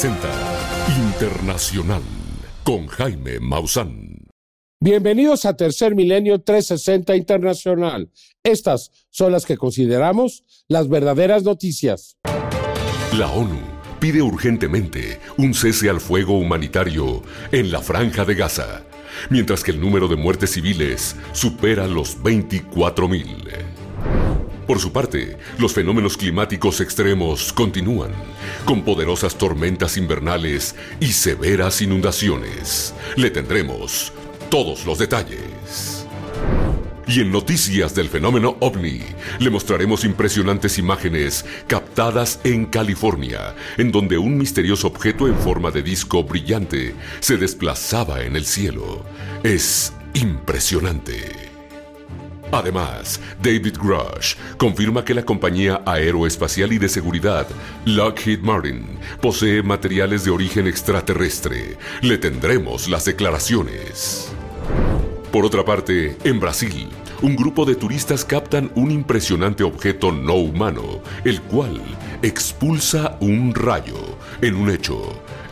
360 Internacional con Jaime Maussan. Bienvenidos a Tercer Milenio 360 Internacional. Estas son las que consideramos las verdaderas noticias. La ONU pide urgentemente un cese al fuego humanitario en la franja de Gaza, mientras que el número de muertes civiles supera los 24.000. Por su parte, los fenómenos climáticos extremos continúan, con poderosas tormentas invernales y severas inundaciones. Le tendremos todos los detalles. Y en noticias del fenómeno ovni, le mostraremos impresionantes imágenes captadas en California, en donde un misterioso objeto en forma de disco brillante se desplazaba en el cielo. Es impresionante. Además, David Grush confirma que la compañía aeroespacial y de seguridad Lockheed Martin posee materiales de origen extraterrestre. Le tendremos las declaraciones. Por otra parte, en Brasil, un grupo de turistas captan un impresionante objeto no humano, el cual expulsa un rayo en un hecho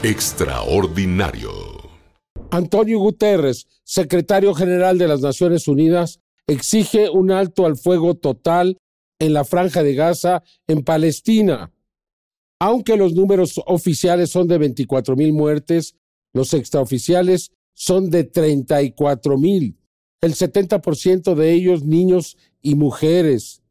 extraordinario. Antonio Guterres, secretario general de las Naciones Unidas, exige un alto al fuego total en la franja de Gaza, en Palestina. Aunque los números oficiales son de 24 mil muertes, los extraoficiales son de 34 mil, el 70% de ellos niños y mujeres.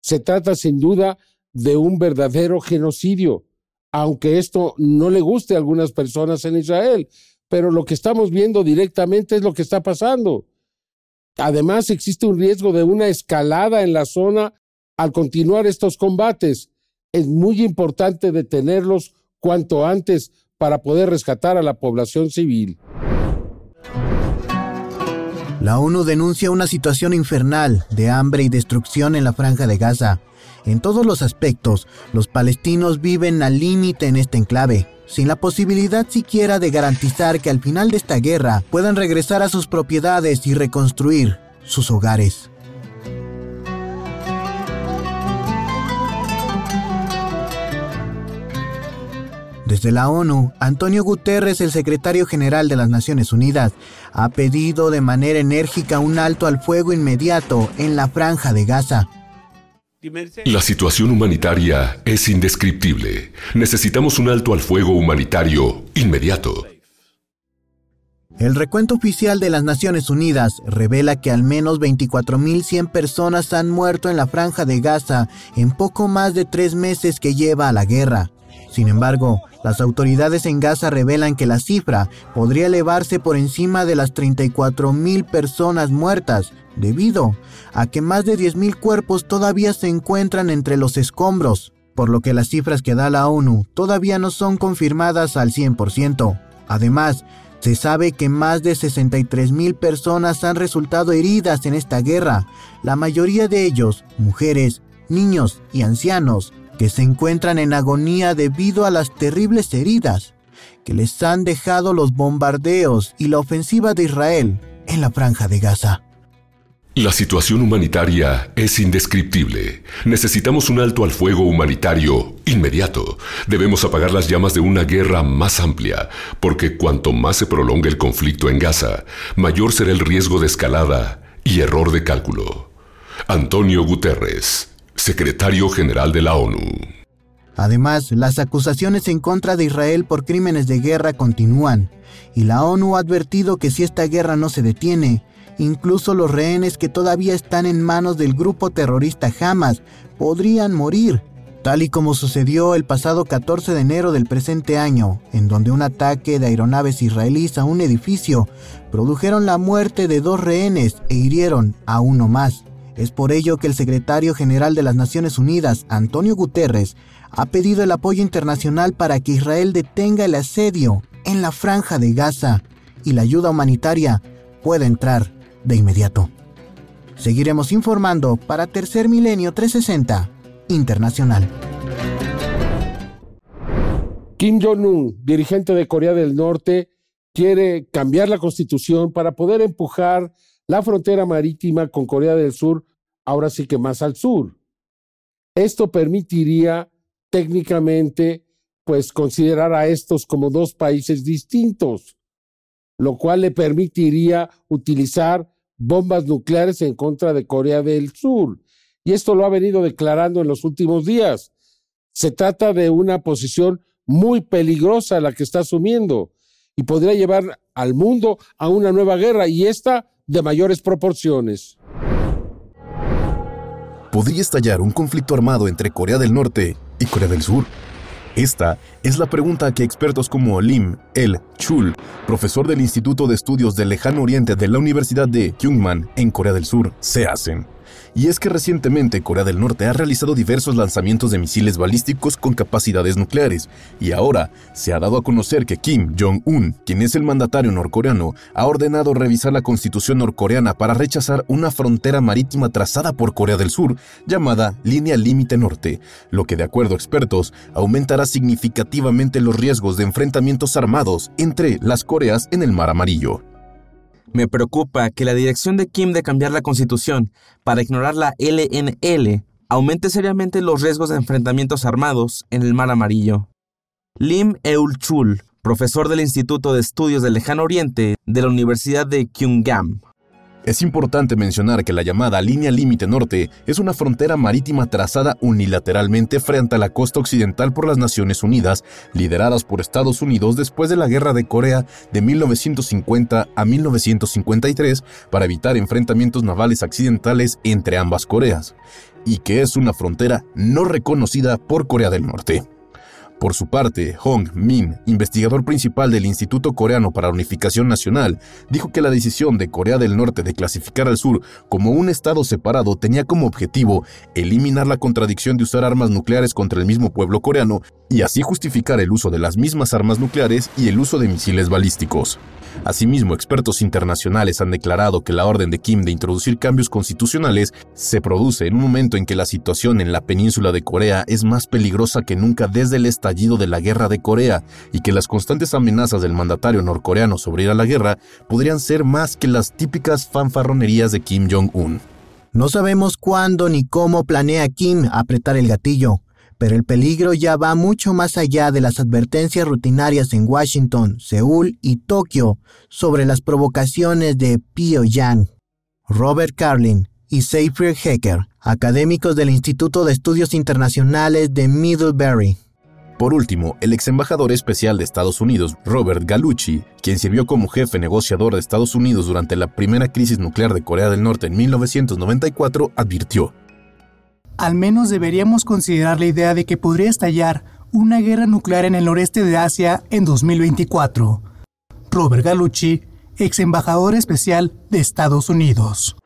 Se trata sin duda de un verdadero genocidio, aunque esto no le guste a algunas personas en Israel, pero lo que estamos viendo directamente es lo que está pasando. Además, existe un riesgo de una escalada en la zona al continuar estos combates. Es muy importante detenerlos cuanto antes para poder rescatar a la población civil. La ONU denuncia una situación infernal de hambre y destrucción en la franja de Gaza. En todos los aspectos, los palestinos viven al límite en este enclave sin la posibilidad siquiera de garantizar que al final de esta guerra puedan regresar a sus propiedades y reconstruir sus hogares. Desde la ONU, Antonio Guterres, el secretario general de las Naciones Unidas, ha pedido de manera enérgica un alto al fuego inmediato en la franja de Gaza. La situación humanitaria es indescriptible. Necesitamos un alto al fuego humanitario inmediato. El recuento oficial de las Naciones Unidas revela que al menos 24.100 personas han muerto en la franja de Gaza en poco más de tres meses que lleva a la guerra. Sin embargo, las autoridades en Gaza revelan que la cifra podría elevarse por encima de las 34.000 personas muertas, debido a que más de 10.000 cuerpos todavía se encuentran entre los escombros, por lo que las cifras que da la ONU todavía no son confirmadas al 100%. Además, se sabe que más de 63.000 personas han resultado heridas en esta guerra, la mayoría de ellos mujeres, niños y ancianos, que se encuentran en agonía debido a las terribles heridas que les han dejado los bombardeos y la ofensiva de Israel en la franja de Gaza. La situación humanitaria es indescriptible. Necesitamos un alto al fuego humanitario inmediato. Debemos apagar las llamas de una guerra más amplia, porque cuanto más se prolongue el conflicto en Gaza, mayor será el riesgo de escalada y error de cálculo. Antonio Guterres, secretario general de la ONU. Además, las acusaciones en contra de Israel por crímenes de guerra continúan, y la ONU ha advertido que si esta guerra no se detiene, Incluso los rehenes que todavía están en manos del grupo terrorista Hamas podrían morir, tal y como sucedió el pasado 14 de enero del presente año, en donde un ataque de aeronaves israelíes a un edificio produjeron la muerte de dos rehenes e hirieron a uno más. Es por ello que el secretario general de las Naciones Unidas, Antonio Guterres, ha pedido el apoyo internacional para que Israel detenga el asedio en la franja de Gaza y la ayuda humanitaria pueda entrar de inmediato. Seguiremos informando para Tercer Milenio 360 Internacional. Kim Jong-un, dirigente de Corea del Norte, quiere cambiar la constitución para poder empujar la frontera marítima con Corea del Sur, ahora sí que más al sur. Esto permitiría técnicamente pues considerar a estos como dos países distintos, lo cual le permitiría utilizar bombas nucleares en contra de Corea del Sur. Y esto lo ha venido declarando en los últimos días. Se trata de una posición muy peligrosa la que está asumiendo y podría llevar al mundo a una nueva guerra y esta de mayores proporciones. ¿Podría estallar un conflicto armado entre Corea del Norte y Corea del Sur? Esta es la pregunta que expertos como Lim El Chul, profesor del Instituto de Estudios del Lejano Oriente de la Universidad de Kyungman en Corea del Sur, se hacen. Y es que recientemente Corea del Norte ha realizado diversos lanzamientos de misiles balísticos con capacidades nucleares, y ahora se ha dado a conocer que Kim Jong-un, quien es el mandatario norcoreano, ha ordenado revisar la constitución norcoreana para rechazar una frontera marítima trazada por Corea del Sur, llamada Línea Límite Norte, lo que de acuerdo a expertos aumentará significativamente los riesgos de enfrentamientos armados entre las Coreas en el Mar Amarillo. Me preocupa que la dirección de Kim de cambiar la constitución para ignorar la LNL aumente seriamente los riesgos de enfrentamientos armados en el Mar Amarillo. Lim Eul-chul, profesor del Instituto de Estudios del Lejano Oriente de la Universidad de Kyungam. Es importante mencionar que la llamada línea límite norte es una frontera marítima trazada unilateralmente frente a la costa occidental por las Naciones Unidas, lideradas por Estados Unidos después de la Guerra de Corea de 1950 a 1953 para evitar enfrentamientos navales accidentales entre ambas Coreas, y que es una frontera no reconocida por Corea del Norte. Por su parte, Hong Min, investigador principal del Instituto Coreano para la Unificación Nacional, dijo que la decisión de Corea del Norte de clasificar al sur como un estado separado tenía como objetivo eliminar la contradicción de usar armas nucleares contra el mismo pueblo coreano y así justificar el uso de las mismas armas nucleares y el uso de misiles balísticos. Asimismo, expertos internacionales han declarado que la orden de Kim de introducir cambios constitucionales se produce en un momento en que la situación en la península de Corea es más peligrosa que nunca desde el estallido de la guerra de Corea y que las constantes amenazas del mandatario norcoreano sobre ir a la guerra podrían ser más que las típicas fanfarronerías de Kim Jong-un. No sabemos cuándo ni cómo planea Kim apretar el gatillo, pero el peligro ya va mucho más allá de las advertencias rutinarias en Washington, Seúl y Tokio sobre las provocaciones de Pyongyang. Robert Carlin y Seyfried Hecker, académicos del Instituto de Estudios Internacionales de Middlebury. Por último, el ex embajador especial de Estados Unidos, Robert Galucci, quien sirvió como jefe negociador de Estados Unidos durante la primera crisis nuclear de Corea del Norte en 1994, advirtió, al menos deberíamos considerar la idea de que podría estallar una guerra nuclear en el noreste de Asia en 2024. Robert Galucci, ex embajador especial de Estados Unidos.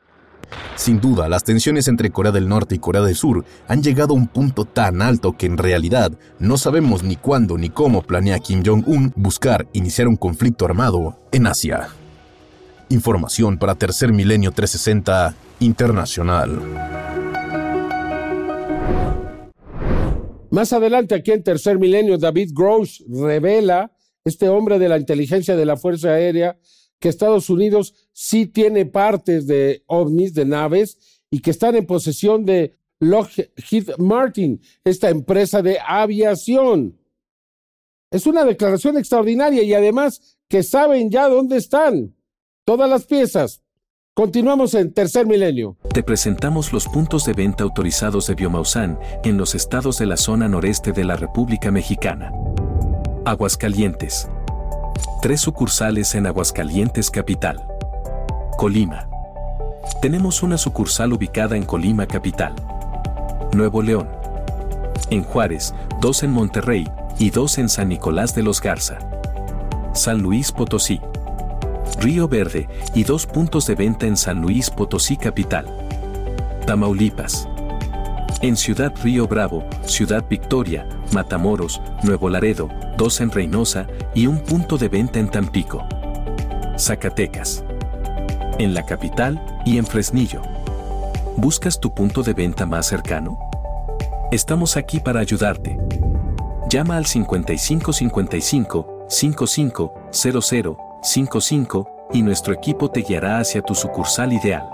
Sin duda, las tensiones entre Corea del Norte y Corea del Sur han llegado a un punto tan alto que en realidad no sabemos ni cuándo ni cómo planea Kim Jong-un buscar iniciar un conflicto armado en Asia. Información para Tercer Milenio 360 Internacional. Más adelante, aquí en Tercer Milenio, David Grosh revela, este hombre de la inteligencia de la Fuerza Aérea, que Estados Unidos sí tiene partes de ovnis, de naves, y que están en posesión de Lockheed Martin, esta empresa de aviación. Es una declaración extraordinaria y además que saben ya dónde están todas las piezas. Continuamos en Tercer Milenio. Te presentamos los puntos de venta autorizados de Biomausan en los estados de la zona noreste de la República Mexicana. Aguascalientes. Tres sucursales en Aguascalientes Capital. Colima. Tenemos una sucursal ubicada en Colima Capital. Nuevo León. En Juárez, dos en Monterrey y dos en San Nicolás de los Garza. San Luis Potosí. Río Verde y dos puntos de venta en San Luis Potosí Capital. Tamaulipas. En Ciudad Río Bravo, Ciudad Victoria, Matamoros, Nuevo Laredo, dos en Reynosa y un punto de venta en Tampico. Zacatecas en la capital y en Fresnillo. ¿Buscas tu punto de venta más cercano? Estamos aquí para ayudarte. Llama al 5555 5500 55 y nuestro equipo te guiará hacia tu sucursal ideal.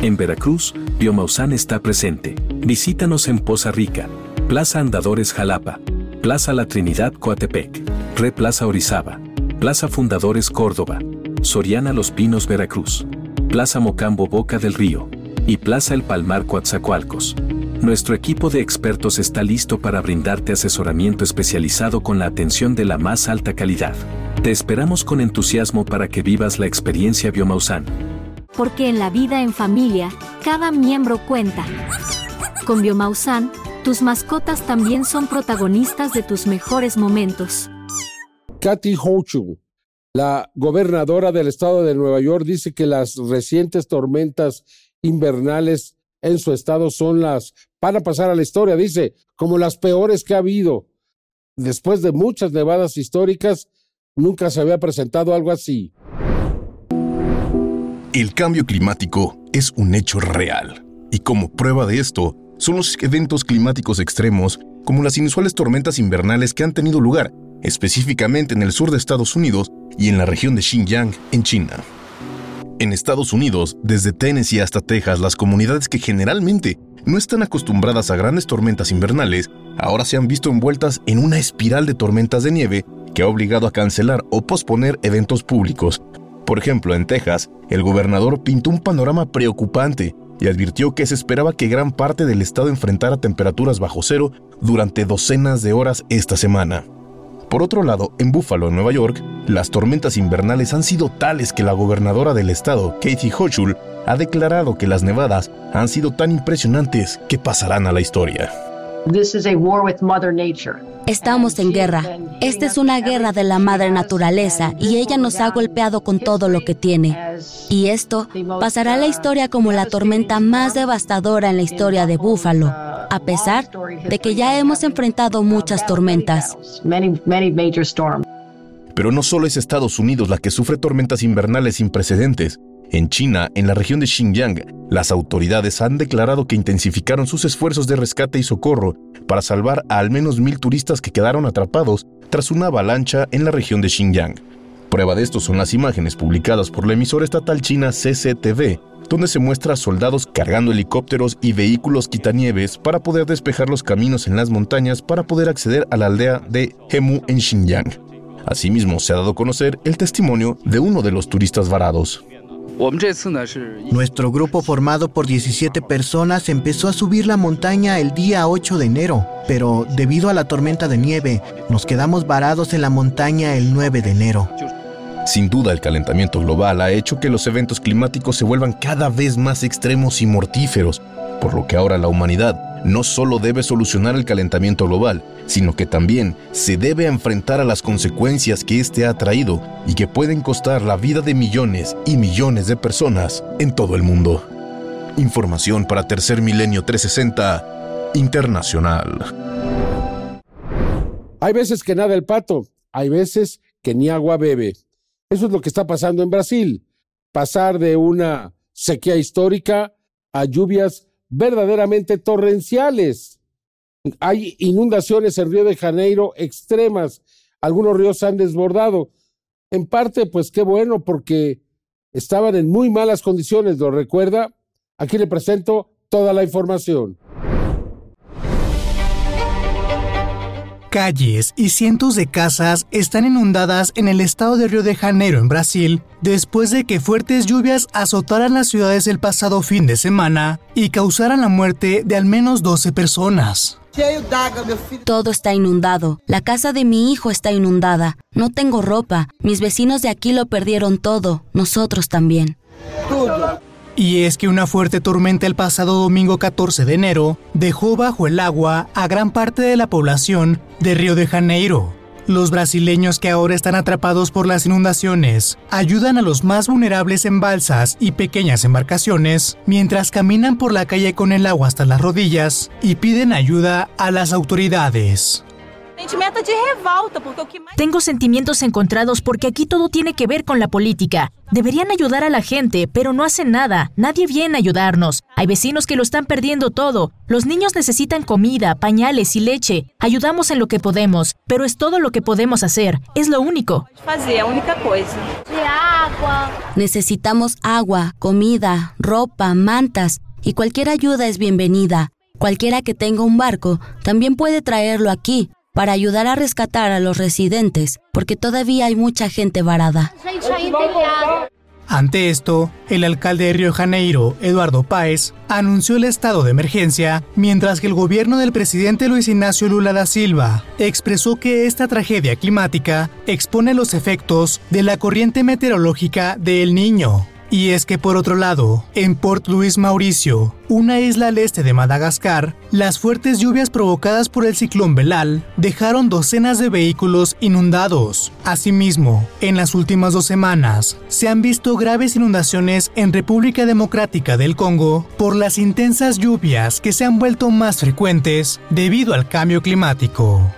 En Veracruz, Biomausan está presente. Visítanos en Poza Rica, Plaza Andadores Jalapa, Plaza La Trinidad Coatepec, Re Plaza Orizaba, Plaza Fundadores Córdoba, Soriana Los Pinos Veracruz, Plaza Mocambo Boca del Río y Plaza El Palmar Coatzacoalcos. Nuestro equipo de expertos está listo para brindarte asesoramiento especializado con la atención de la más alta calidad. Te esperamos con entusiasmo para que vivas la experiencia Biomausan. Porque en la vida en familia, cada miembro cuenta. Con Biomausan, tus mascotas también son protagonistas de tus mejores momentos. Kathy Hochul, la gobernadora del estado de Nueva York, dice que las recientes tormentas invernales en su estado son las, van a pasar a la historia, dice, como las peores que ha habido. Después de muchas nevadas históricas, nunca se había presentado algo así. El cambio climático es un hecho real, y como prueba de esto, son los eventos climáticos extremos, como las inusuales tormentas invernales que han tenido lugar, específicamente en el sur de Estados Unidos y en la región de Xinjiang, en China. En Estados Unidos, desde Tennessee hasta Texas, las comunidades que generalmente no están acostumbradas a grandes tormentas invernales, ahora se han visto envueltas en una espiral de tormentas de nieve que ha obligado a cancelar o posponer eventos públicos. Por ejemplo, en Texas, el gobernador pintó un panorama preocupante y advirtió que se esperaba que gran parte del estado enfrentara temperaturas bajo cero durante docenas de horas esta semana. Por otro lado, en Buffalo, Nueva York, las tormentas invernales han sido tales que la gobernadora del estado, Katie Hochul, ha declarado que las nevadas han sido tan impresionantes que pasarán a la historia. Estamos en guerra. Esta es una guerra de la madre naturaleza y ella nos ha golpeado con todo lo que tiene. Y esto pasará a la historia como la tormenta más devastadora en la historia de Búfalo, a pesar de que ya hemos enfrentado muchas tormentas. Pero no solo es Estados Unidos la que sufre tormentas invernales sin precedentes. En China, en la región de Xinjiang, las autoridades han declarado que intensificaron sus esfuerzos de rescate y socorro para salvar a al menos mil turistas que quedaron atrapados tras una avalancha en la región de Xinjiang. Prueba de esto son las imágenes publicadas por la emisora estatal china CCTV, donde se muestra a soldados cargando helicópteros y vehículos quitanieves para poder despejar los caminos en las montañas para poder acceder a la aldea de Hemu en Xinjiang. Asimismo, se ha dado a conocer el testimonio de uno de los turistas varados. Nuestro grupo formado por 17 personas empezó a subir la montaña el día 8 de enero, pero debido a la tormenta de nieve, nos quedamos varados en la montaña el 9 de enero. Sin duda, el calentamiento global ha hecho que los eventos climáticos se vuelvan cada vez más extremos y mortíferos, por lo que ahora la humanidad no solo debe solucionar el calentamiento global, sino que también se debe enfrentar a las consecuencias que éste ha traído y que pueden costar la vida de millones y millones de personas en todo el mundo. Información para Tercer Milenio 360 Internacional. Hay veces que nada el pato, hay veces que ni agua bebe. Eso es lo que está pasando en Brasil. Pasar de una sequía histórica a lluvias verdaderamente torrenciales. Hay inundaciones en Río de Janeiro extremas. Algunos ríos se han desbordado. En parte, pues qué bueno, porque estaban en muy malas condiciones, ¿lo recuerda? Aquí le presento toda la información. Calles y cientos de casas están inundadas en el estado de Río de Janeiro, en Brasil, después de que fuertes lluvias azotaran las ciudades el pasado fin de semana y causaran la muerte de al menos 12 personas. Todo está inundado. La casa de mi hijo está inundada. No tengo ropa. Mis vecinos de aquí lo perdieron todo. Nosotros también. Y es que una fuerte tormenta el pasado domingo 14 de enero dejó bajo el agua a gran parte de la población de Río de Janeiro. Los brasileños que ahora están atrapados por las inundaciones ayudan a los más vulnerables en balsas y pequeñas embarcaciones mientras caminan por la calle con el agua hasta las rodillas y piden ayuda a las autoridades. Tengo sentimientos encontrados porque aquí todo tiene que ver con la política. Deberían ayudar a la gente, pero no hacen nada. Nadie viene a ayudarnos. Hay vecinos que lo están perdiendo todo. Los niños necesitan comida, pañales y leche. Ayudamos en lo que podemos, pero es todo lo que podemos hacer. Es lo único. Necesitamos agua, comida, ropa, mantas y cualquier ayuda es bienvenida. Cualquiera que tenga un barco también puede traerlo aquí para ayudar a rescatar a los residentes, porque todavía hay mucha gente varada. Ante esto, el alcalde de Río Janeiro, Eduardo Páez, anunció el estado de emergencia, mientras que el gobierno del presidente Luis Ignacio Lula da Silva expresó que esta tragedia climática expone los efectos de la corriente meteorológica de El Niño, y es que por otro lado, en Port Louis Mauricio, una isla al este de Madagascar, las fuertes lluvias provocadas por el ciclón Belal dejaron docenas de vehículos inundados. Asimismo, en las últimas dos semanas, se han visto graves inundaciones en República Democrática del Congo por las intensas lluvias que se han vuelto más frecuentes debido al cambio climático.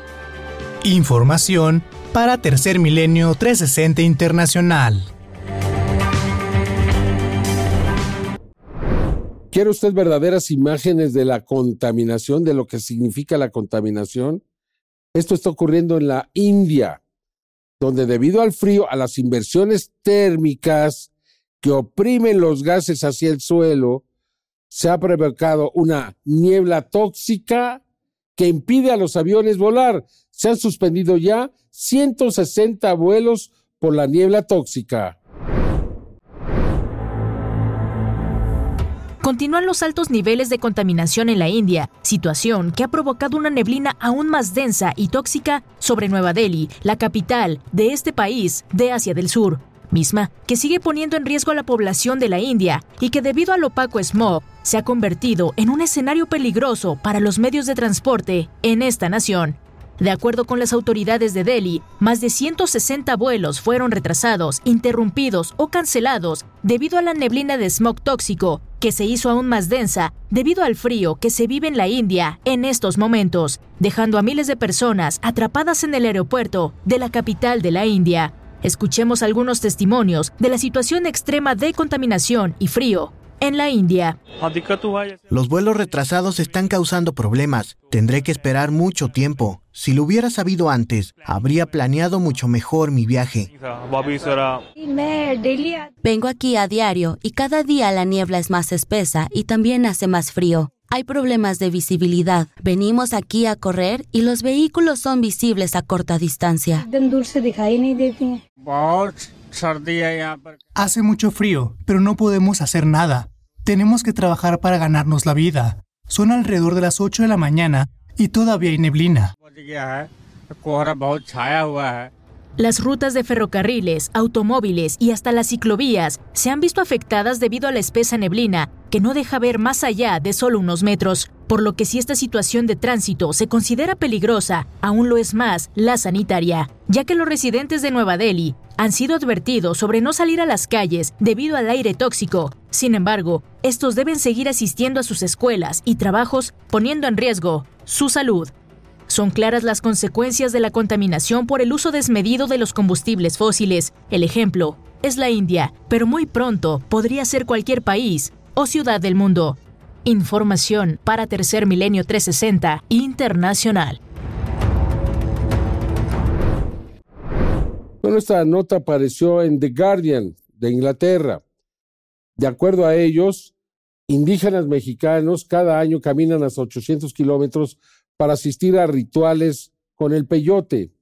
Información para Tercer Milenio 360 Internacional. ¿Quiere usted verdaderas imágenes de la contaminación, de lo que significa la contaminación? Esto está ocurriendo en la India, donde debido al frío, a las inversiones térmicas que oprimen los gases hacia el suelo, se ha provocado una niebla tóxica que impide a los aviones volar. Se han suspendido ya 160 vuelos por la niebla tóxica. Continúan los altos niveles de contaminación en la India, situación que ha provocado una neblina aún más densa y tóxica sobre Nueva Delhi, la capital de este país de Asia del Sur, misma que sigue poniendo en riesgo a la población de la India y que debido al opaco smog se ha convertido en un escenario peligroso para los medios de transporte en esta nación. De acuerdo con las autoridades de Delhi, más de 160 vuelos fueron retrasados, interrumpidos o cancelados debido a la neblina de smog tóxico, que se hizo aún más densa debido al frío que se vive en la India en estos momentos, dejando a miles de personas atrapadas en el aeropuerto de la capital de la India. Escuchemos algunos testimonios de la situación extrema de contaminación y frío en la India. Los vuelos retrasados están causando problemas. Tendré que esperar mucho tiempo. Si lo hubiera sabido antes, habría planeado mucho mejor mi viaje. Vengo aquí a diario y cada día la niebla es más espesa y también hace más frío. Hay problemas de visibilidad. Venimos aquí a correr y los vehículos son visibles a corta distancia. Hace mucho frío, pero no podemos hacer nada. Tenemos que trabajar para ganarnos la vida. Son alrededor de las 8 de la mañana y todavía hay neblina. Las rutas de ferrocarriles, automóviles y hasta las ciclovías se han visto afectadas debido a la espesa neblina, que no deja ver más allá de solo unos metros, por lo que si esta situación de tránsito se considera peligrosa, aún lo es más la sanitaria, ya que los residentes de Nueva Delhi han sido advertidos sobre no salir a las calles debido al aire tóxico. Sin embargo, estos deben seguir asistiendo a sus escuelas y trabajos poniendo en riesgo su salud. Son claras las consecuencias de la contaminación por el uso desmedido de los combustibles fósiles. El ejemplo es la India, pero muy pronto podría ser cualquier país o ciudad del mundo. Información para Tercer Milenio 360 Internacional. Bueno, esta nota apareció en The Guardian de Inglaterra. De acuerdo a ellos, indígenas mexicanos cada año caminan hasta 800 kilómetros para asistir a rituales con el peyote.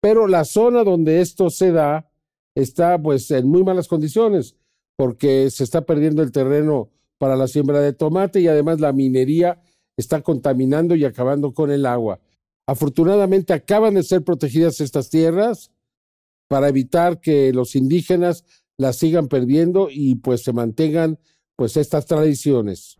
Pero la zona donde esto se da está pues en muy malas condiciones porque se está perdiendo el terreno para la siembra de tomate y además la minería está contaminando y acabando con el agua. Afortunadamente acaban de ser protegidas estas tierras para evitar que los indígenas las sigan perdiendo y pues se mantengan pues estas tradiciones.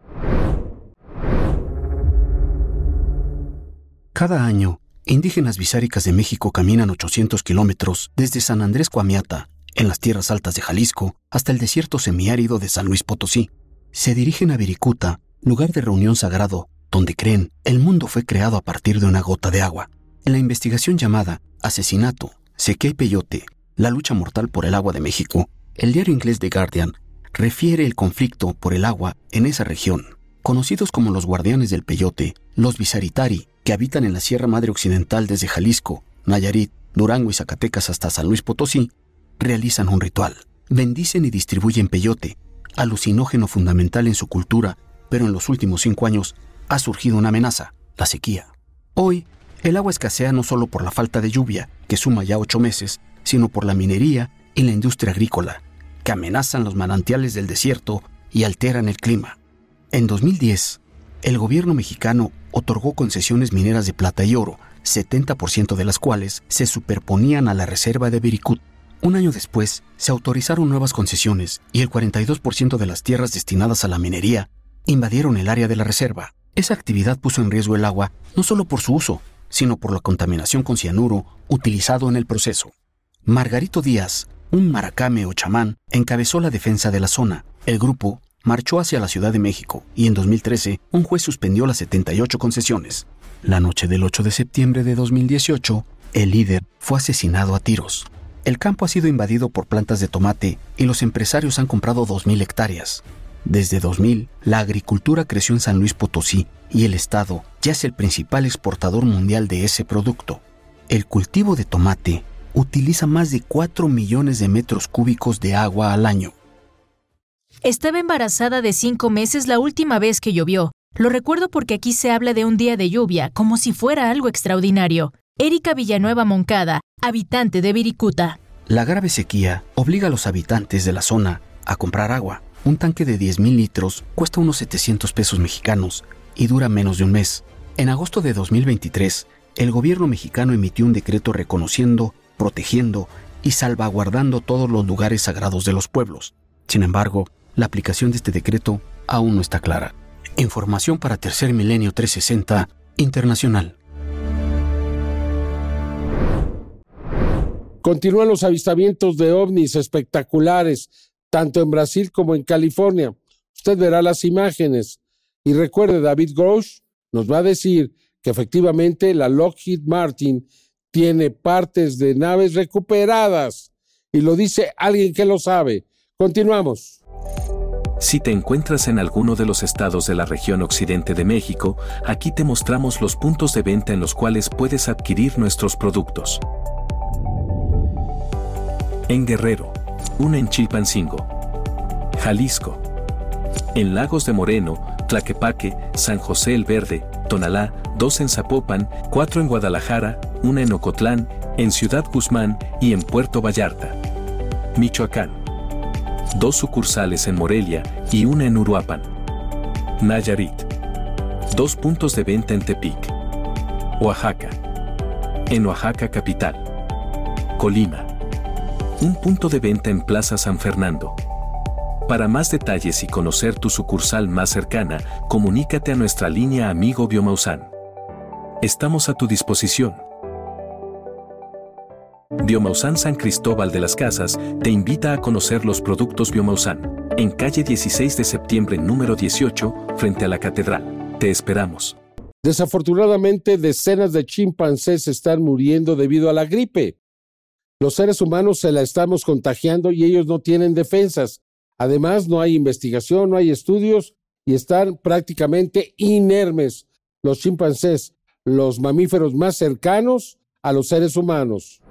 Cada año, indígenas bisáricas de México caminan 800 kilómetros desde San Andrés Coamiata, en las tierras altas de Jalisco, hasta el desierto semiárido de San Luis Potosí. Se dirigen a Viricuta, lugar de reunión sagrado, donde creen el mundo fue creado a partir de una gota de agua. En la investigación llamada Asesinato, Sequía y Peyote, la lucha mortal por el agua de México, el diario inglés The Guardian refiere el conflicto por el agua en esa región. Conocidos como los guardianes del peyote, los bisaritari, que habitan en la Sierra Madre Occidental desde Jalisco, Nayarit, Durango y Zacatecas hasta San Luis Potosí, realizan un ritual. Bendicen y distribuyen peyote, alucinógeno fundamental en su cultura, pero en los últimos cinco años ha surgido una amenaza, la sequía. Hoy, el agua escasea no solo por la falta de lluvia, que suma ya ocho meses, sino por la minería y la industria agrícola, que amenazan los manantiales del desierto y alteran el clima. En 2010, el gobierno mexicano otorgó concesiones mineras de plata y oro, 70% de las cuales se superponían a la reserva de Bericut. Un año después, se autorizaron nuevas concesiones y el 42% de las tierras destinadas a la minería invadieron el área de la reserva. Esa actividad puso en riesgo el agua no solo por su uso, sino por la contaminación con cianuro utilizado en el proceso. Margarito Díaz, un maracame o chamán, encabezó la defensa de la zona. El grupo marchó hacia la Ciudad de México y en 2013 un juez suspendió las 78 concesiones. La noche del 8 de septiembre de 2018, el líder fue asesinado a tiros. El campo ha sido invadido por plantas de tomate y los empresarios han comprado 2.000 hectáreas. Desde 2000, la agricultura creció en San Luis Potosí y el Estado ya es el principal exportador mundial de ese producto. El cultivo de tomate utiliza más de 4 millones de metros cúbicos de agua al año. Estaba embarazada de cinco meses la última vez que llovió. Lo recuerdo porque aquí se habla de un día de lluvia, como si fuera algo extraordinario. Erika Villanueva Moncada, habitante de Viricuta. La grave sequía obliga a los habitantes de la zona a comprar agua. Un tanque de 10.000 litros cuesta unos 700 pesos mexicanos y dura menos de un mes. En agosto de 2023, el gobierno mexicano emitió un decreto reconociendo, protegiendo y salvaguardando todos los lugares sagrados de los pueblos. Sin embargo, la aplicación de este decreto aún no está clara. Información para Tercer Milenio 360 Internacional. Continúan los avistamientos de ovnis espectaculares, tanto en Brasil como en California. Usted verá las imágenes. Y recuerde, David Grosh nos va a decir que efectivamente la Lockheed Martin tiene partes de naves recuperadas. Y lo dice alguien que lo sabe. Continuamos. Si te encuentras en alguno de los estados de la región occidente de México, aquí te mostramos los puntos de venta en los cuales puedes adquirir nuestros productos. En Guerrero, una en Chilpancingo, Jalisco, en Lagos de Moreno, Tlaquepaque, San José el Verde, Tonalá, dos en Zapopan, cuatro en Guadalajara, una en Ocotlán, en Ciudad Guzmán y en Puerto Vallarta. Michoacán dos sucursales en Morelia y una en Uruapan. Nayarit. Dos puntos de venta en Tepic. Oaxaca. En Oaxaca capital. Colima. Un punto de venta en Plaza San Fernando. Para más detalles y conocer tu sucursal más cercana, comunícate a nuestra línea Amigo Biomausan. Estamos a tu disposición. Biomausan San Cristóbal de las Casas te invita a conocer los productos Biomausan, en calle 16 de septiembre número 18, frente a la catedral. Te esperamos. Desafortunadamente, decenas de chimpancés están muriendo debido a la gripe. Los seres humanos se la estamos contagiando y ellos no tienen defensas. Además, no hay investigación, no hay estudios y están prácticamente inermes los chimpancés, los mamíferos más cercanos a los seres humanos.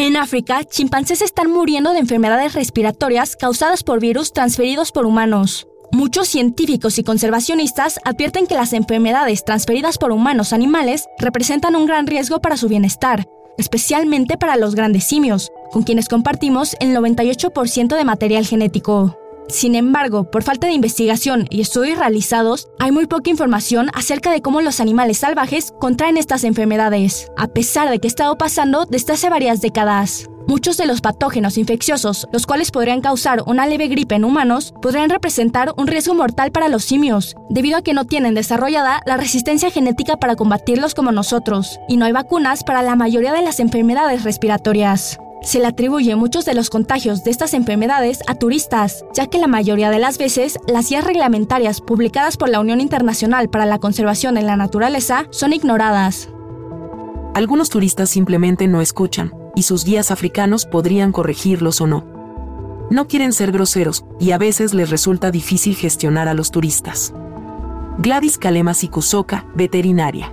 En África, chimpancés están muriendo de enfermedades respiratorias causadas por virus transferidos por humanos. Muchos científicos y conservacionistas advierten que las enfermedades transferidas por humanos animales representan un gran riesgo para su bienestar, especialmente para los grandes simios, con quienes compartimos el 98% de material genético. Sin embargo, por falta de investigación y estudios realizados, hay muy poca información acerca de cómo los animales salvajes contraen estas enfermedades, a pesar de que ha estado pasando desde hace varias décadas. Muchos de los patógenos infecciosos, los cuales podrían causar una leve gripe en humanos, podrían representar un riesgo mortal para los simios, debido a que no tienen desarrollada la resistencia genética para combatirlos como nosotros, y no hay vacunas para la mayoría de las enfermedades respiratorias. Se le atribuye muchos de los contagios de estas enfermedades a turistas, ya que la mayoría de las veces las guías reglamentarias publicadas por la Unión Internacional para la Conservación de la Naturaleza son ignoradas. Algunos turistas simplemente no escuchan, y sus guías africanos podrían corregirlos o no. No quieren ser groseros, y a veces les resulta difícil gestionar a los turistas. Gladys Kalema Sikusoka, veterinaria.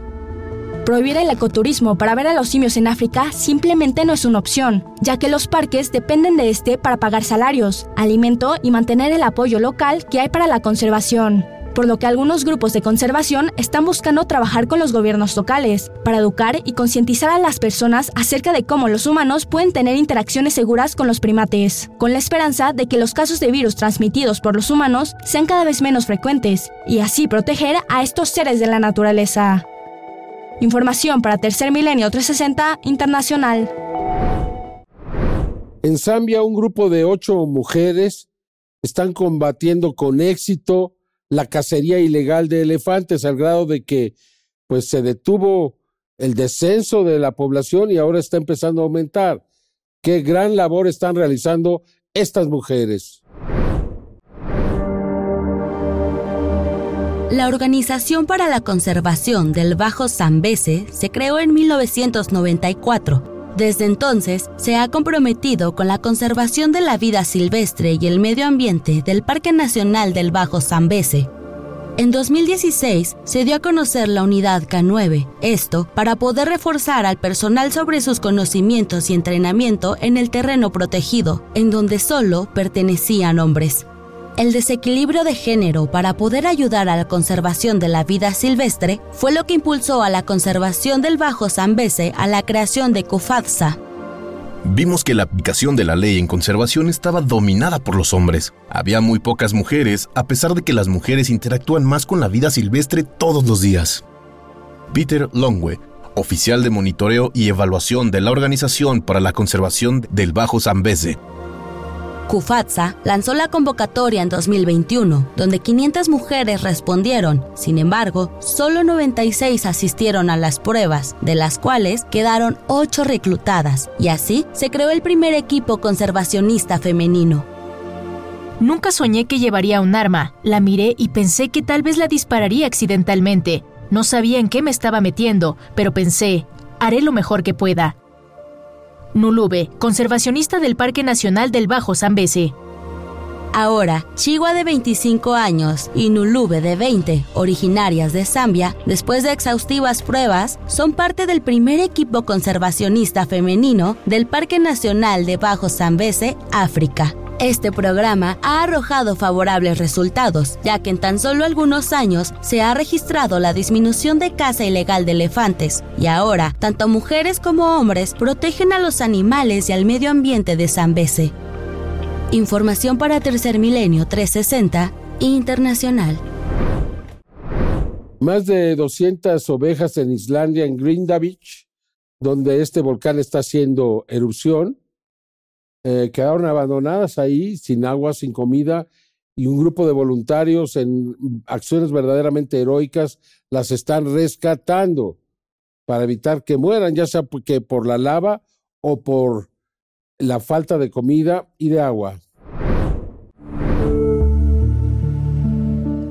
Prohibir el ecoturismo para ver a los simios en África simplemente no es una opción, ya que los parques dependen de este para pagar salarios, alimento y mantener el apoyo local que hay para la conservación. Por lo que algunos grupos de conservación están buscando trabajar con los gobiernos locales para educar y concientizar a las personas acerca de cómo los humanos pueden tener interacciones seguras con los primates, con la esperanza de que los casos de virus transmitidos por los humanos sean cada vez menos frecuentes y así proteger a estos seres de la naturaleza. Información para Tercer Milenio 360 Internacional. En Zambia, un grupo de ocho mujeres están combatiendo con éxito la cacería ilegal de elefantes al grado de que pues se detuvo el descenso de la población y ahora está empezando a aumentar. Qué gran labor están realizando estas mujeres. La Organización para la Conservación del Bajo Zambeze se creó en 1994. Desde entonces, se ha comprometido con la conservación de la vida silvestre y el medio ambiente del Parque Nacional del Bajo Zambeze. En 2016 se dio a conocer la unidad K9, esto para poder reforzar al personal sobre sus conocimientos y entrenamiento en el terreno protegido, en donde solo pertenecían hombres. El desequilibrio de género para poder ayudar a la conservación de la vida silvestre fue lo que impulsó a la conservación del Bajo Zambeze a la creación de CUFADSA. Vimos que la aplicación de la ley en conservación estaba dominada por los hombres. Había muy pocas mujeres, a pesar de que las mujeres interactúan más con la vida silvestre todos los días. Peter Longwe, oficial de monitoreo y evaluación de la Organización para la Conservación del Bajo Zambeze, CUFATSA lanzó la convocatoria en 2021, donde 500 mujeres respondieron. Sin embargo, solo 96 asistieron a las pruebas, de las cuales quedaron 8 reclutadas, y así se creó el primer equipo conservacionista femenino. Nunca soñé que llevaría un arma. La miré y pensé que tal vez la dispararía accidentalmente. No sabía en qué me estaba metiendo, pero pensé, haré lo mejor que pueda. Nulube, conservacionista del Parque Nacional del Bajo Zambeze. Ahora, Chihuahua de 25 años y Nulube de 20, originarias de Zambia, después de exhaustivas pruebas, son parte del primer equipo conservacionista femenino del Parque Nacional de Bajo Zambeze, África. Este programa ha arrojado favorables resultados, ya que en tan solo algunos años se ha registrado la disminución de caza ilegal de elefantes, y ahora tanto mujeres como hombres protegen a los animales y al medio ambiente de Zambeze. Información para Tercer Milenio 360 Internacional. Más de 200 ovejas en Islandia, en Grindavik, donde este volcán está haciendo erupción, eh, quedaron abandonadas ahí, sin agua, sin comida, y un grupo de voluntarios en acciones verdaderamente heroicas las están rescatando para evitar que mueran, ya sea que por la lava o por la falta de comida y de agua.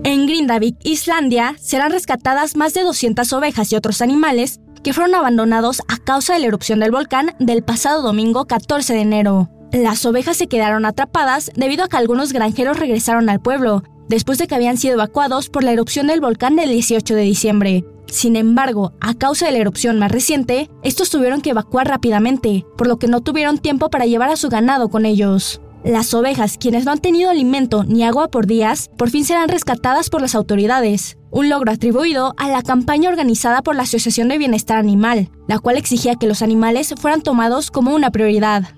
En Grindavik, Islandia, serán rescatadas más de 200 ovejas y otros animales que fueron abandonados a causa de la erupción del volcán del pasado domingo 14 de enero. Las ovejas se quedaron atrapadas debido a que algunos granjeros regresaron al pueblo, después de que habían sido evacuados por la erupción del volcán del 18 de diciembre. Sin embargo, a causa de la erupción más reciente, estos tuvieron que evacuar rápidamente, por lo que no tuvieron tiempo para llevar a su ganado con ellos. Las ovejas, quienes no han tenido alimento ni agua por días, por fin serán rescatadas por las autoridades, un logro atribuido a la campaña organizada por la Asociación de Bienestar Animal, la cual exigía que los animales fueran tomados como una prioridad.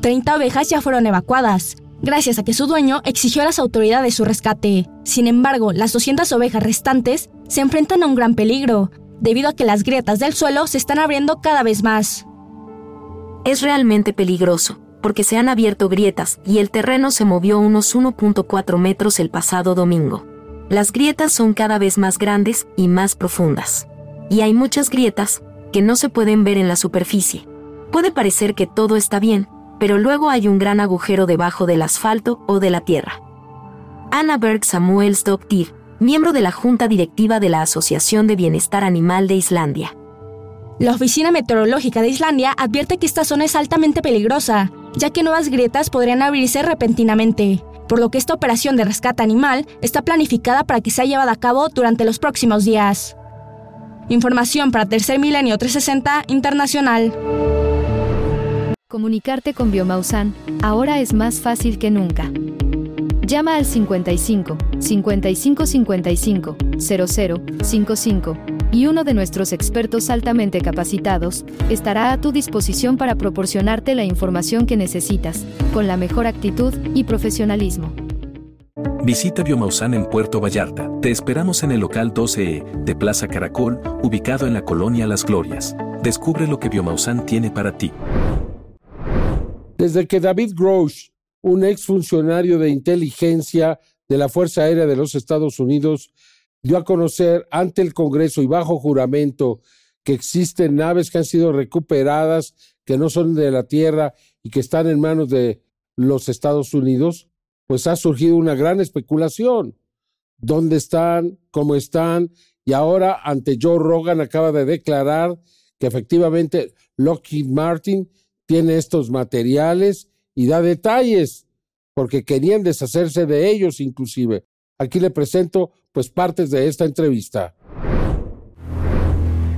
30 ovejas ya fueron evacuadas, gracias a que su dueño exigió a las autoridades su rescate. Sin embargo, las 200 ovejas restantes se enfrentan a un gran peligro, debido a que las grietas del suelo se están abriendo cada vez más. Es realmente peligroso, porque se han abierto grietas y el terreno se movió unos 1.4 metros el pasado domingo. Las grietas son cada vez más grandes y más profundas. Y hay muchas grietas que no se pueden ver en la superficie. Puede parecer que todo está bien, pero luego hay un gran agujero debajo del asfalto o de la tierra. Anna Berg Samuels Dottir, miembro de la Junta Directiva de la Asociación de Bienestar Animal de Islandia. La Oficina Meteorológica de Islandia advierte que esta zona es altamente peligrosa, ya que nuevas grietas podrían abrirse repentinamente, por lo que esta operación de rescate animal está planificada para que sea llevada a cabo durante los próximos días. Información para Tercer Milenio 360 Internacional. Comunicarte con Biomausan ahora es más fácil que nunca. Llama al 55 55 55 00 55 y uno de nuestros expertos altamente capacitados estará a tu disposición para proporcionarte la información que necesitas, con la mejor actitud y profesionalismo. Visita Biomausan en Puerto Vallarta. Te esperamos en el local 12E de Plaza Caracol, ubicado en la colonia Las Glorias. Descubre lo que Biomausan tiene para ti. Desde que David Grosh, un exfuncionario de inteligencia de la Fuerza Aérea de los Estados Unidos, dio a conocer ante el Congreso y bajo juramento que existen naves que han sido recuperadas, que no son de la Tierra y que están en manos de los Estados Unidos, pues ha surgido una gran especulación. ¿Dónde están? ¿Cómo están? Y ahora ante Joe Rogan acaba de declarar que efectivamente Lockheed Martin tiene estos materiales y da detalles, porque querían deshacerse de ellos inclusive. Aquí le presento pues partes de esta entrevista.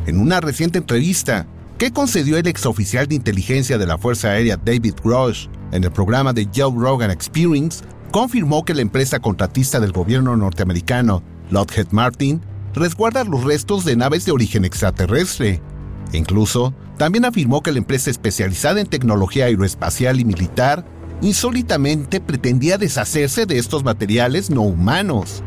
En una reciente entrevista que concedió el exoficial de inteligencia de la Fuerza Aérea David Grosh en el programa de Joe Rogan Experience, confirmó que la empresa contratista del gobierno norteamericano, Lockheed Martin, resguarda los restos de naves de origen extraterrestre. E incluso, también afirmó que la empresa especializada en tecnología aeroespacial y militar insólitamente pretendía deshacerse de estos materiales no humanos.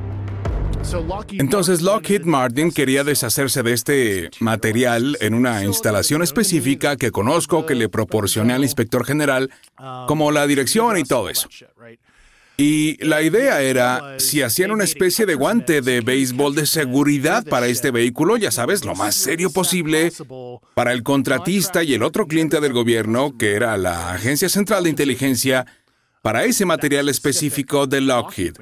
Entonces Lockheed Martin quería deshacerse de este material en una instalación específica que conozco que le proporcioné al inspector general, como la dirección y todo eso. Y la idea era, si hacían una especie de guante de béisbol de seguridad para este vehículo, ya sabes, lo más serio posible, para el contratista y el otro cliente del gobierno, que era la Agencia Central de Inteligencia, para ese material específico de Lockheed.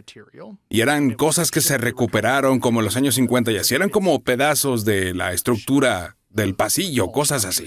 Y eran cosas que se recuperaron como en los años 50 y así, eran como pedazos de la estructura del pasillo, cosas así.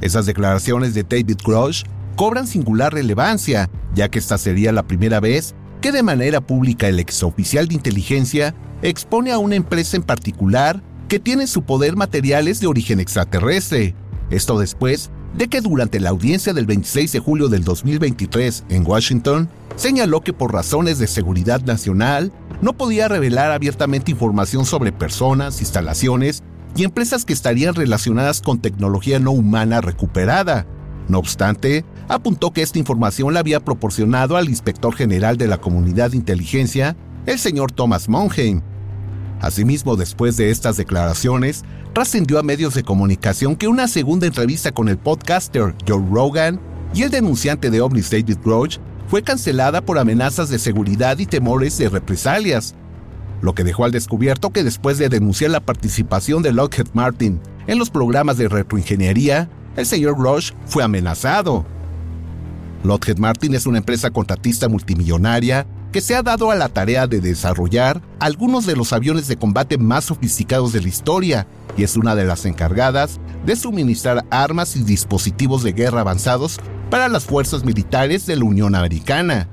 Esas declaraciones de David Grosh cobran singular relevancia, ya que esta sería la primera vez que de manera pública el exoficial de inteligencia expone a una empresa en particular que tiene su poder materiales de origen extraterrestre. Esto después de que durante la audiencia del 26 de julio del 2023 en Washington, señaló que por razones de seguridad nacional no podía revelar abiertamente información sobre personas, instalaciones y empresas que estarían relacionadas con tecnología no humana recuperada. No obstante, apuntó que esta información la había proporcionado al inspector general de la comunidad de inteligencia, el señor Thomas Monheim. Asimismo, después de estas declaraciones, trascendió a medios de comunicación que una segunda entrevista con el podcaster Joe Rogan y el denunciante de ovnis David Grosh fue cancelada por amenazas de seguridad y temores de represalias, lo que dejó al descubierto que después de denunciar la participación de Lockheed Martin en los programas de retroingeniería, el señor Grosh fue amenazado. Lockheed Martin es una empresa contratista multimillonaria que se ha dado a la tarea de desarrollar algunos de los aviones de combate más sofisticados de la historia y es una de las encargadas de suministrar armas y dispositivos de guerra avanzados para las fuerzas militares de la Unión Americana.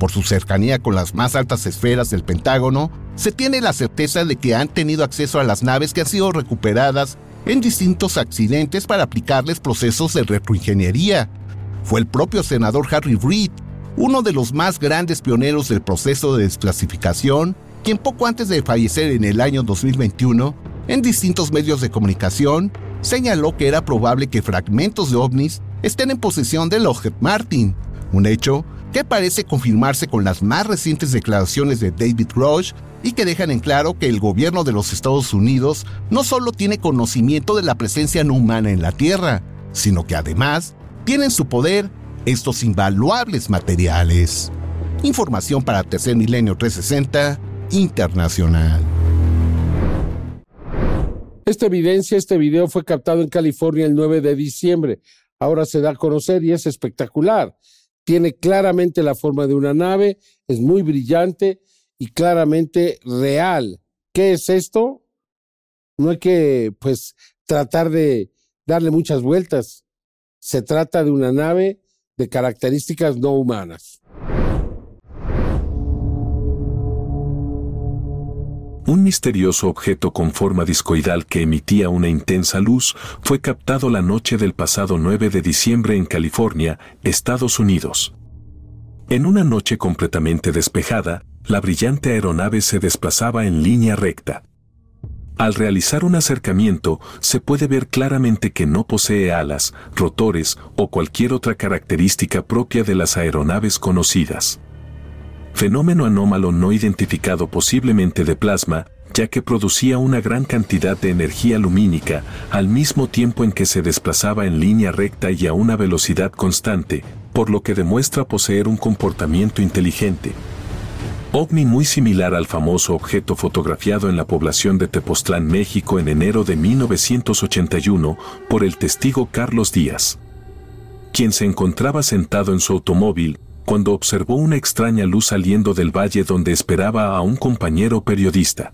Por su cercanía con las más altas esferas del Pentágono, se tiene la certeza de que han tenido acceso a las naves que han sido recuperadas en distintos accidentes para aplicarles procesos de retroingeniería. Fue el propio senador Harry Reid uno de los más grandes pioneros del proceso de desclasificación, quien poco antes de fallecer en el año 2021, en distintos medios de comunicación, señaló que era probable que fragmentos de ovnis estén en posesión de Lockheed Martin, un hecho que parece confirmarse con las más recientes declaraciones de David Grosh y que dejan en claro que el gobierno de los Estados Unidos no solo tiene conocimiento de la presencia no humana en la Tierra, sino que además tiene en su poder estos invaluables materiales. Información para Tercer Milenio 360 Internacional. Esta evidencia, este video fue captado en California el 9 de diciembre. ahora se da a conocer y es espectacular. Tiene claramente la forma de una nave, es muy brillante y claramente real. ¿Qué es esto? No hay que, pues, tratar de darle muchas vueltas. Se trata de una nave de características no humanas. Un misterioso objeto con forma discoidal que emitía una intensa luz fue captado la noche del pasado 9 de diciembre en California, Estados Unidos. En una noche completamente despejada, la brillante aeronave se desplazaba en línea recta. Al realizar un acercamiento, se puede ver claramente que no posee alas, rotores o cualquier otra característica propia de las aeronaves conocidas fenómeno anómalo no identificado posiblemente de plasma, ya que producía una gran cantidad de energía lumínica al mismo tiempo en que se desplazaba en línea recta y a una velocidad constante, por lo que demuestra poseer un comportamiento inteligente. OVNI muy similar al famoso objeto fotografiado en la población de Tepoztlán, México en enero de 1981 por el testigo Carlos Díaz, quien se encontraba sentado en su automóvil cuando observó una extraña luz saliendo del valle donde esperaba a un compañero periodista.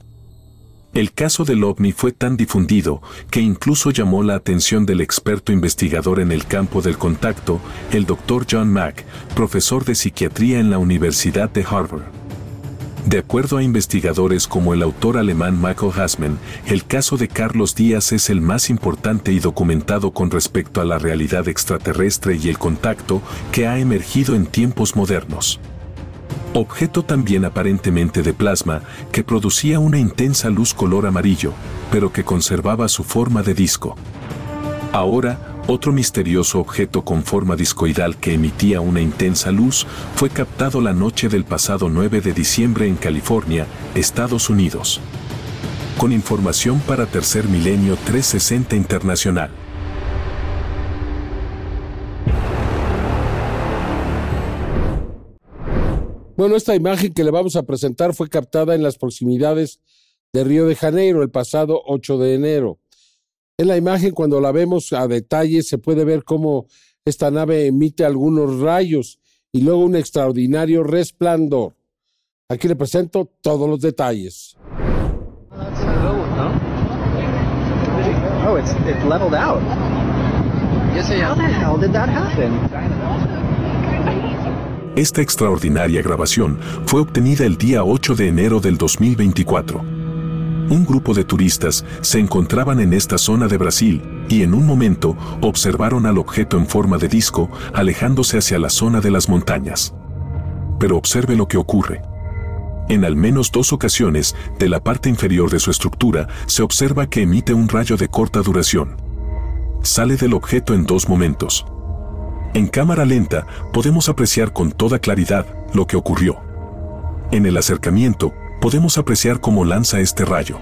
El caso del ovni fue tan difundido que incluso llamó la atención del experto investigador en el campo del contacto, el Dr. John Mack, profesor de psiquiatría en la Universidad de Harvard. De acuerdo a investigadores como el autor alemán Michael Hasman, el caso de Carlos Díaz es el más importante y documentado con respecto a la realidad extraterrestre y el contacto que ha emergido en tiempos modernos. Objeto también aparentemente de plasma que producía una intensa luz color amarillo, pero que conservaba su forma de disco. Ahora, otro misterioso objeto con forma discoidal que emitía una intensa luz fue captado la noche del pasado 9 de diciembre en California, Estados Unidos. Con información para Tercer Milenio 360 Internacional. Bueno, esta imagen que le vamos a presentar fue captada en las proximidades de Río de Janeiro el pasado 8 de enero. En la imagen, cuando la vemos a detalle, se puede ver cómo esta nave emite algunos rayos y luego un extraordinario resplandor. Aquí le presento todos los detalles. Esta extraordinaria grabación fue obtenida el día 8 de enero del 2024 un grupo de turistas se encontraban en esta zona de Brasil y en un momento observaron al objeto en forma de disco alejándose hacia la zona de las montañas. Pero observe lo que ocurre. En al menos dos ocasiones, de la parte inferior de su estructura, se observa que emite un rayo de corta duración. Sale del objeto en dos momentos. En cámara lenta podemos apreciar con toda claridad lo que ocurrió. En el acercamiento, podemos apreciar cómo lanza este rayo.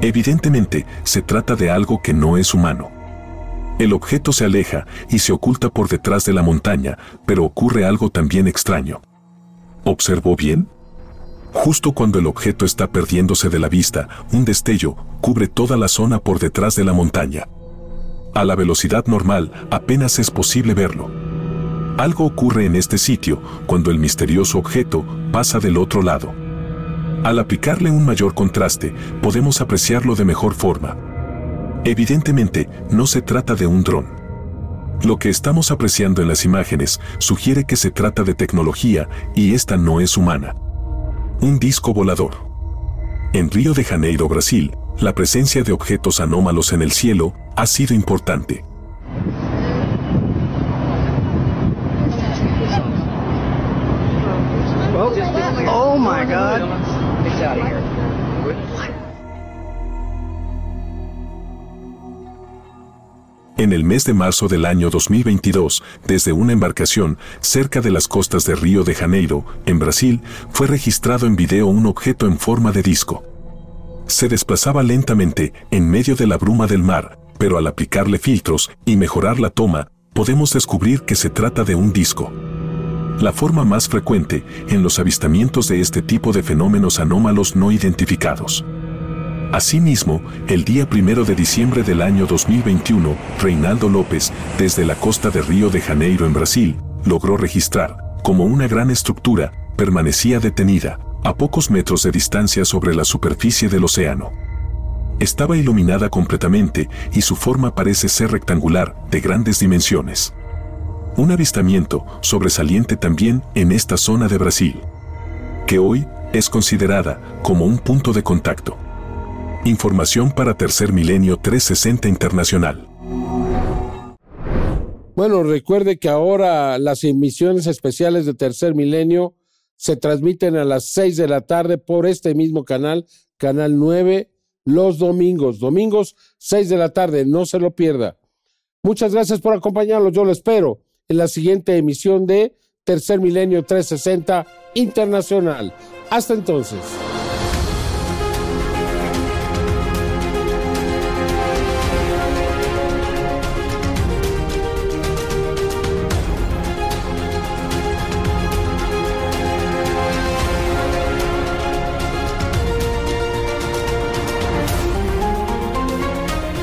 Evidentemente, se trata de algo que no es humano. El objeto se aleja y se oculta por detrás de la montaña, pero ocurre algo también extraño. ¿Observó bien? Justo cuando el objeto está perdiéndose de la vista, un destello cubre toda la zona por detrás de la montaña. A la velocidad normal apenas es posible verlo. Algo ocurre en este sitio cuando el misterioso objeto pasa del otro lado. Al aplicarle un mayor contraste, podemos apreciarlo de mejor forma. Evidentemente, no se trata de un dron. Lo que estamos apreciando en las imágenes sugiere que se trata de tecnología y esta no es humana. Un disco volador. En Río de Janeiro, Brasil, la presencia de objetos anómalos en el cielo ha sido importante. En el mes de marzo del año 2022, desde una embarcación cerca de las costas de Río de Janeiro, en Brasil, fue registrado en video un objeto en forma de disco. Se desplazaba lentamente en medio de la bruma del mar, pero al aplicarle filtros y mejorar la toma, podemos descubrir que se trata de un disco la forma más frecuente en los avistamientos de este tipo de fenómenos anómalos no identificados. Asimismo, el día primero de diciembre del año 2021, Reinaldo López, desde la costa de Río de Janeiro en Brasil, logró registrar como una gran estructura permanecía detenida, a pocos metros de distancia sobre la superficie del océano. Estaba iluminada completamente y su forma parece ser rectangular, de grandes dimensiones. Un avistamiento sobresaliente también en esta zona de Brasil, que hoy es considerada como un punto de contacto. Información para Tercer Milenio 360 Internacional. Bueno, recuerde que ahora las emisiones especiales de Tercer Milenio se transmiten a las 6 de la tarde por este mismo canal, Canal 9, los domingos. Domingos, 6 de la tarde, no se lo pierda. Muchas gracias por acompañarnos, yo lo espero en la siguiente emisión de Tercer Milenio 360 Internacional. Hasta entonces.